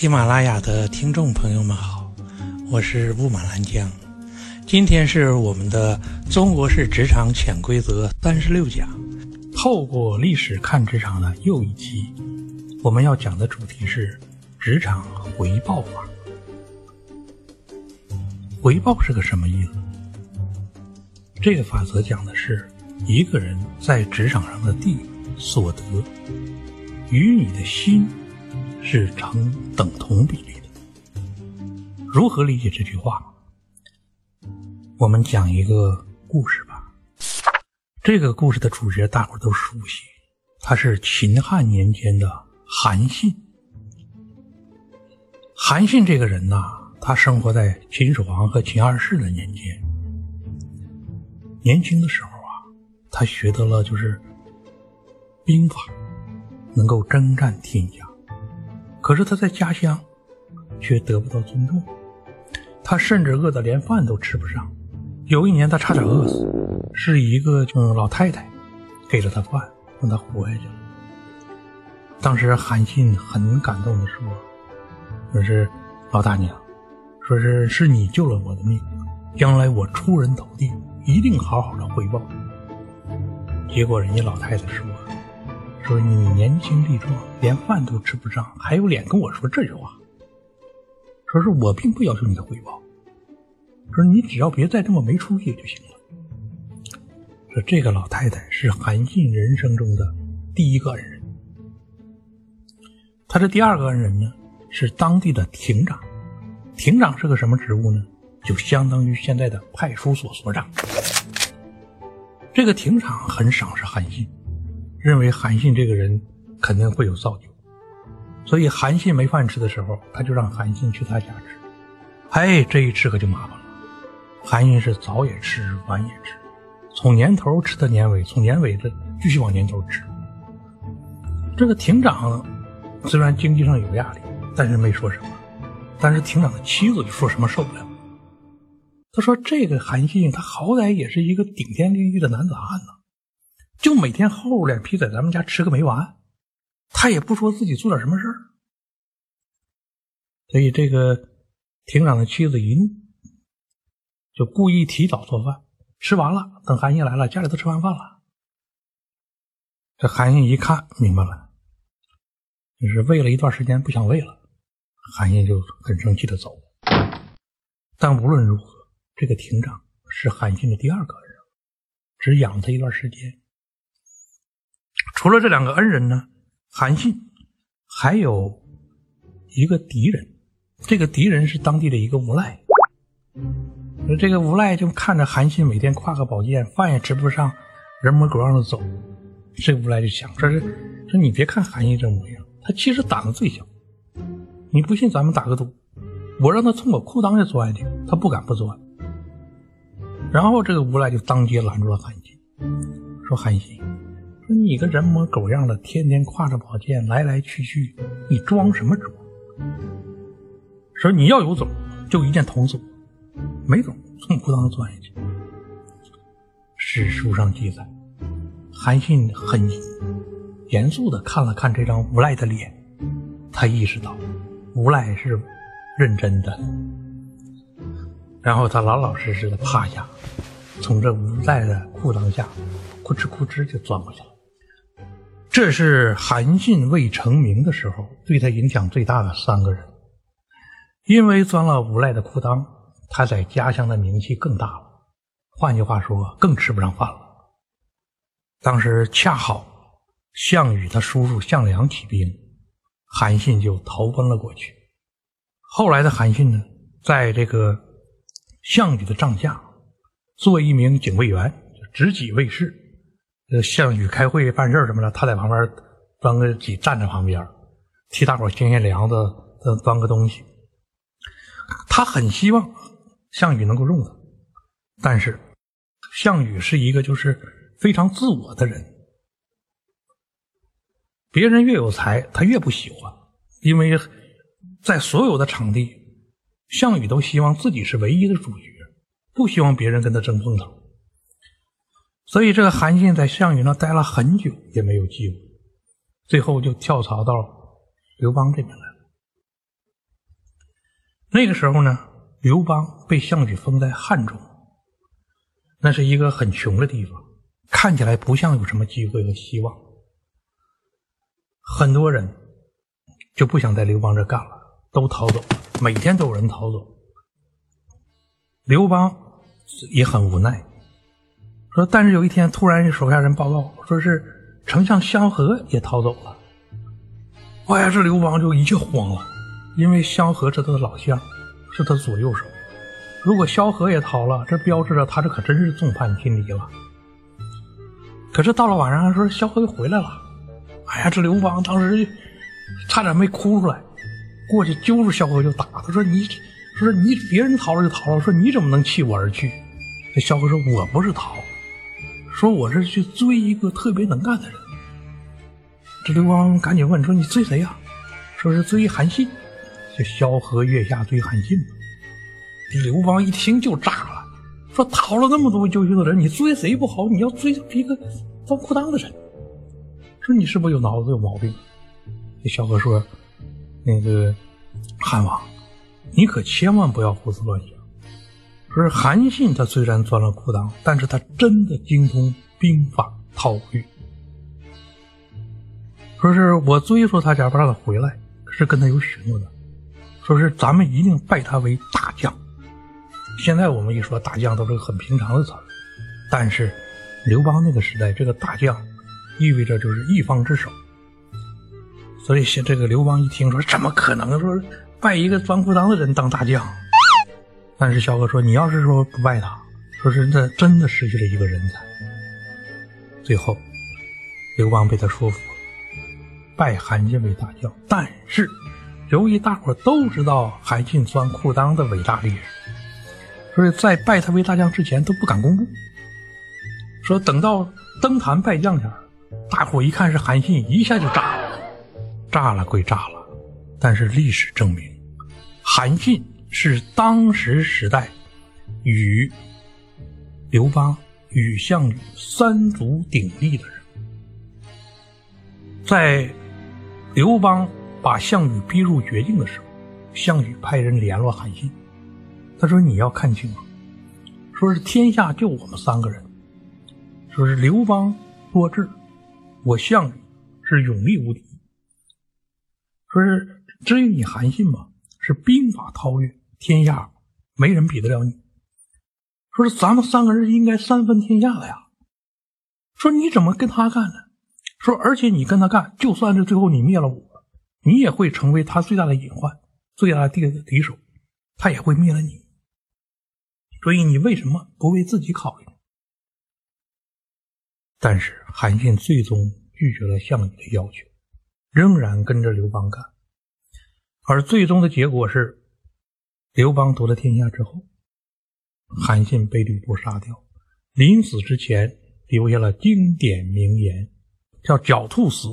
喜马拉雅的听众朋友们好，我是雾满兰江。今天是我们的《中国式职场潜规则》三十六讲，透过历史看职场的又一期。我们要讲的主题是职场回报法。回报是个什么意思？这个法则讲的是一个人在职场上的地、所得，与你的心是成等同比例的。如何理解这句话？我们讲一个故事吧。这个故事的主角大伙都熟悉，他是秦汉年间的韩信。韩信这个人呐，他生活在秦始皇和秦二世的年间。年轻的时候啊，他学得了就是兵法，能够征战天下。可是他在家乡却得不到尊重，他甚至饿得连饭都吃不上。有一年，他差点饿死，是一个嗯老太太给了他饭，让他活下去了。当时韩信很感动的说：“说是老大娘，说是是你救了我的命，将来我出人头地，一定好好的回报。”结果人家老太太说：“说你年轻力壮，连饭都吃不上，还有脸跟我说这句话？说是我并不要求你的回报。”说你只要别再这么没出息就行了。说这个老太太是韩信人生中的第一个恩人，他的第二个恩人呢是当地的亭长。亭长是个什么职务呢？就相当于现在的派出所所长。这个亭长很赏识韩信，认为韩信这个人肯定会有造就，所以韩信没饭吃的时候，他就让韩信去他家吃。哎，这一吃可就麻烦了。韩信是早也吃，晚也吃，从年头吃到年尾，从年尾的继续往年头吃。这个亭长虽然经济上有压力，但是没说什么。但是亭长的妻子就说什么受不了。他说：“这个韩信，他好歹也是一个顶天立地的男子汉呢，就每天厚脸皮在咱们家吃个没完，他也不说自己做点什么事儿。”所以这个亭长的妻子一怒。就故意提早做饭，吃完了，等韩信来了，家里都吃完饭了。这韩信一看明白了，就是喂了一段时间不想喂了，韩信就很生气的走。但无论如何，这个亭长是韩信的第二个人，只养他一段时间。除了这两个恩人呢，韩信还有一个敌人，这个敌人是当地的一个无赖。说这个无赖就看着韩信每天挎个宝剑，饭也吃不上，人模狗样的走。这个无赖就想说：“是说你别看韩信这模样，他其实胆子最小。你不信，咱们打个赌，我让他从我裤裆下钻下去，他不敢不钻。”然后这个无赖就当街拦住了韩信，说：“韩信，你个人模狗样的，天天挎着宝剑来来去去，你装什么装？说你要有种，就一剑捅死我。”没走，从裤裆钻下去。史书上记载，韩信很严肃的看了看这张无赖的脸，他意识到无赖是认真的，然后他老老实实的趴下，从这无赖的裤裆下，咕哧咕哧就钻过去了。这是韩信未成名的时候对他影响最大的三个人，因为钻了无赖的裤裆。他在家乡的名气更大了，换句话说，更吃不上饭了。当时恰好项羽他叔叔项梁起兵，韩信就投奔了过去。后来的韩信呢，在这个项羽的帐下做一名警卫员，执戟卫士。呃，项羽开会办事什么的，他在旁边端个几站在旁边，替大伙添些粮子，端个东西。他很希望。项羽能够用他，但是项羽是一个就是非常自我的人，别人越有才，他越不喜欢，因为在所有的场地，项羽都希望自己是唯一的主角，不希望别人跟他争风头。所以这个韩信在项羽那待了很久也没有机会，最后就跳槽到刘邦这边来了。那个时候呢，刘邦被项羽封在汉中，那是一个很穷的地方，看起来不像有什么机会和希望。很多人就不想在刘邦这干了，都逃走。每天都有人逃走。刘邦也很无奈，说：“但是有一天，突然手下人报告，说是丞相萧何也逃走了。”哎呀，这刘邦就一下慌了，因为萧何是他的老乡，是他左右手。如果萧何也逃了，这标志着他这可真是众叛亲离了。可是到了晚上，说萧何又回来了。哎呀，这刘邦当时差点没哭出来，过去揪住萧何就打。他说：“你，说你别人逃了就逃了，说你怎么能弃我而去？”这萧何说：“我不是逃，说我是去追一个特别能干的人。”这刘邦赶紧问说：“你追谁呀？”说是追韩信。这萧何月下追韩信这刘邦一听就炸了，说：“逃了那么多优秀的人，你追谁不好？你要追一个装裤裆的人。”说你是不是有脑子有毛病？这萧何说：“那个汉王，你可千万不要胡思乱想。说是韩信他虽然钻了裤裆，但是他真的精通兵法韬略。说是我追说他家不让他回来，是跟他有许诺的。说是咱们一定拜他为大将。现在我们一说大将都是很平常的词，但是刘邦那个时代，这个大将。”意味着就是一方之首，所以这个刘邦一听说，怎么可能说拜一个钻裤裆的人当大将？但是萧何说，你要是说不拜他，说是这真的失去了一个人才。最后，刘邦被他说服了，拜韩信为大将。但是，由于大伙都知道韩信钻裤裆的伟大历史，所以在拜他为大将之前都不敢公布。说等到登坛拜将前。大伙一看是韩信，一下就炸了。炸了归炸了，但是历史证明，韩信是当时时代与刘邦、与项羽三足鼎立的人。在刘邦把项羽逼入绝境的时候，项羽派人联络韩信，他说：“你要看清楚，说是天下就我们三个人，说是刘邦多智。”我项羽是勇力无敌，说是至于你韩信嘛，是兵法韬略，天下没人比得了你。说是咱们三个人应该三分天下的呀。说你怎么跟他干呢？说而且你跟他干，就算是最后你灭了我，你也会成为他最大的隐患，最大的敌敌手，他也会灭了你。所以你为什么不为自己考虑？但是韩信最终拒绝了项羽的要求，仍然跟着刘邦干。而最终的结果是，刘邦夺了天下之后，韩信被吕布杀掉。临死之前留下了经典名言，叫“狡兔死，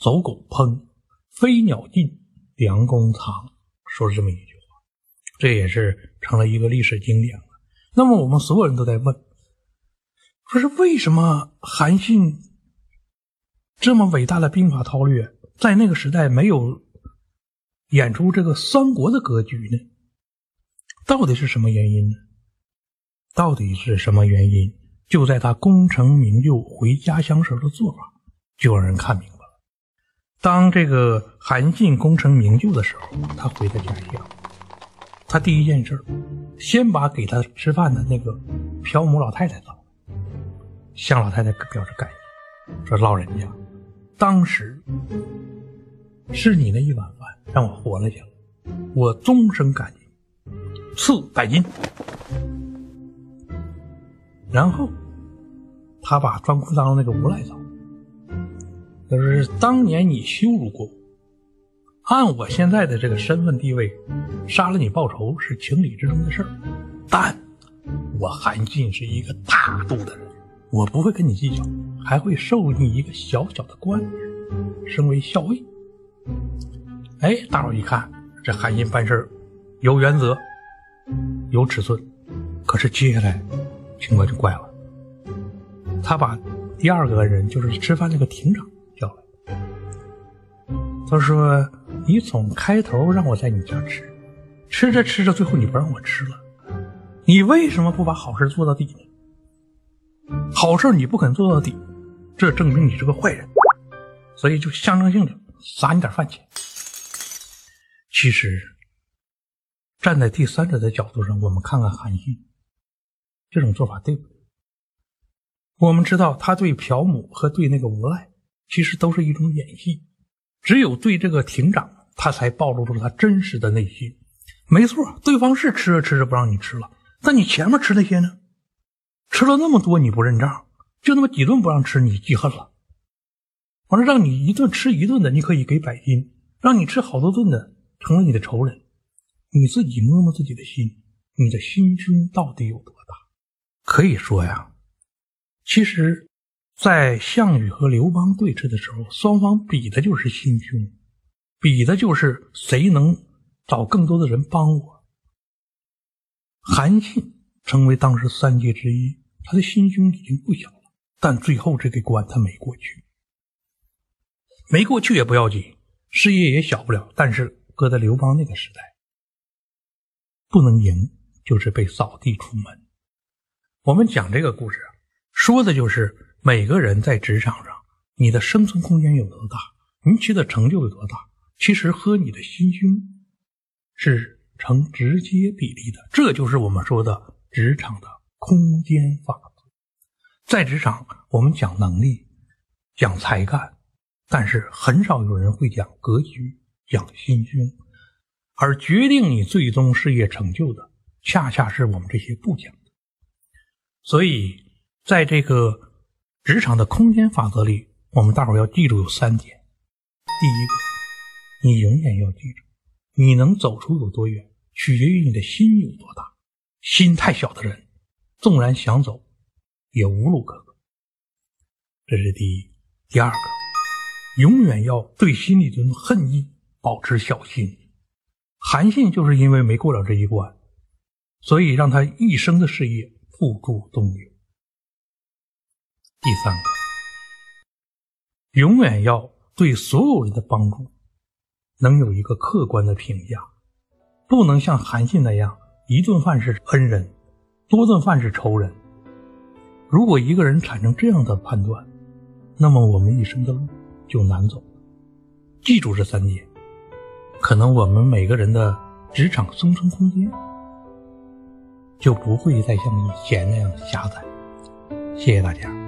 走狗烹，飞鸟尽，良弓藏”，说了这么一句话，这也是成了一个历史经典了。那么我们所有人都在问。说是为什么韩信这么伟大的兵法韬略，在那个时代没有演出这个三国的格局呢？到底是什么原因呢？到底是什么原因？就在他功成名就回家乡时的做法，就让人看明白了。当这个韩信功成名就的时候，他回到家乡，他第一件事先把给他吃饭的那个朴母老太太找。向老太太表示感谢，说：“老人家，当时是你那一碗饭让我活了下来，我终生感激，赐百金。”然后他把装裤裆那个无赖找，他说：“当年你羞辱过我，按我现在的这个身份地位，杀了你报仇是情理之中的事儿。但我韩信是一个大度的人。”我不会跟你计较，还会授你一个小小的官职，升为校尉。哎，大伙一看，这韩信办事有原则，有尺寸。可是接下来情况就怪了，他把第二个人，就是吃饭那个亭长叫来，他说：“你从开头让我在你家吃，吃着吃着，最后你不让我吃了，你为什么不把好事做到底呢？好事你不肯做到底，这证明你是个坏人，所以就象征性的撒你点饭钱。其实，站在第三者的角度上，我们看看韩信这种做法对不对？我们知道他对朴母和对那个无赖，其实都是一种演戏，只有对这个亭长。他才暴露出了他真实的内心。没错，对方是吃着吃着不让你吃了，但你前面吃那些呢？吃了那么多你不认账，就那么几顿不让吃你记恨了。完了让你一顿吃一顿的，你可以给百金；让你吃好多顿的，成了你的仇人。你自己摸摸自己的心，你的心胸到底有多大？可以说呀，其实，在项羽和刘邦对峙的时候，双方比的就是心胸。比的就是谁能找更多的人帮我。韩信成为当时三杰之一，他的心胸已经不小了，但最后这个关他没过去，没过去也不要紧，事业也小不了。但是搁在刘邦那个时代，不能赢就是被扫地出门。我们讲这个故事，说的就是每个人在职场上，你的生存空间有多大，你取得成就有多大。其实和你的心胸是成直接比例的，这就是我们说的职场的空间法则。在职场，我们讲能力，讲才干，但是很少有人会讲格局、讲心胸，而决定你最终事业成就的，恰恰是我们这些不讲的。所以，在这个职场的空间法则里，我们大伙要记住有三点：第一个。你永远要记住，你能走出有多远，取决于你的心有多大。心太小的人，纵然想走，也无路可走。这是第一。第二个，永远要对心里的恨意保持小心。韩信就是因为没过了这一关，所以让他一生的事业付诸东流。第三个，永远要对所有人的帮助。能有一个客观的评价，不能像韩信那样一顿饭是恩人，多顿饭是仇人。如果一个人产生这样的判断，那么我们一生的路就难走。记住这三点，可能我们每个人的职场生存空间就不会再像以前那样狭窄。谢谢大家。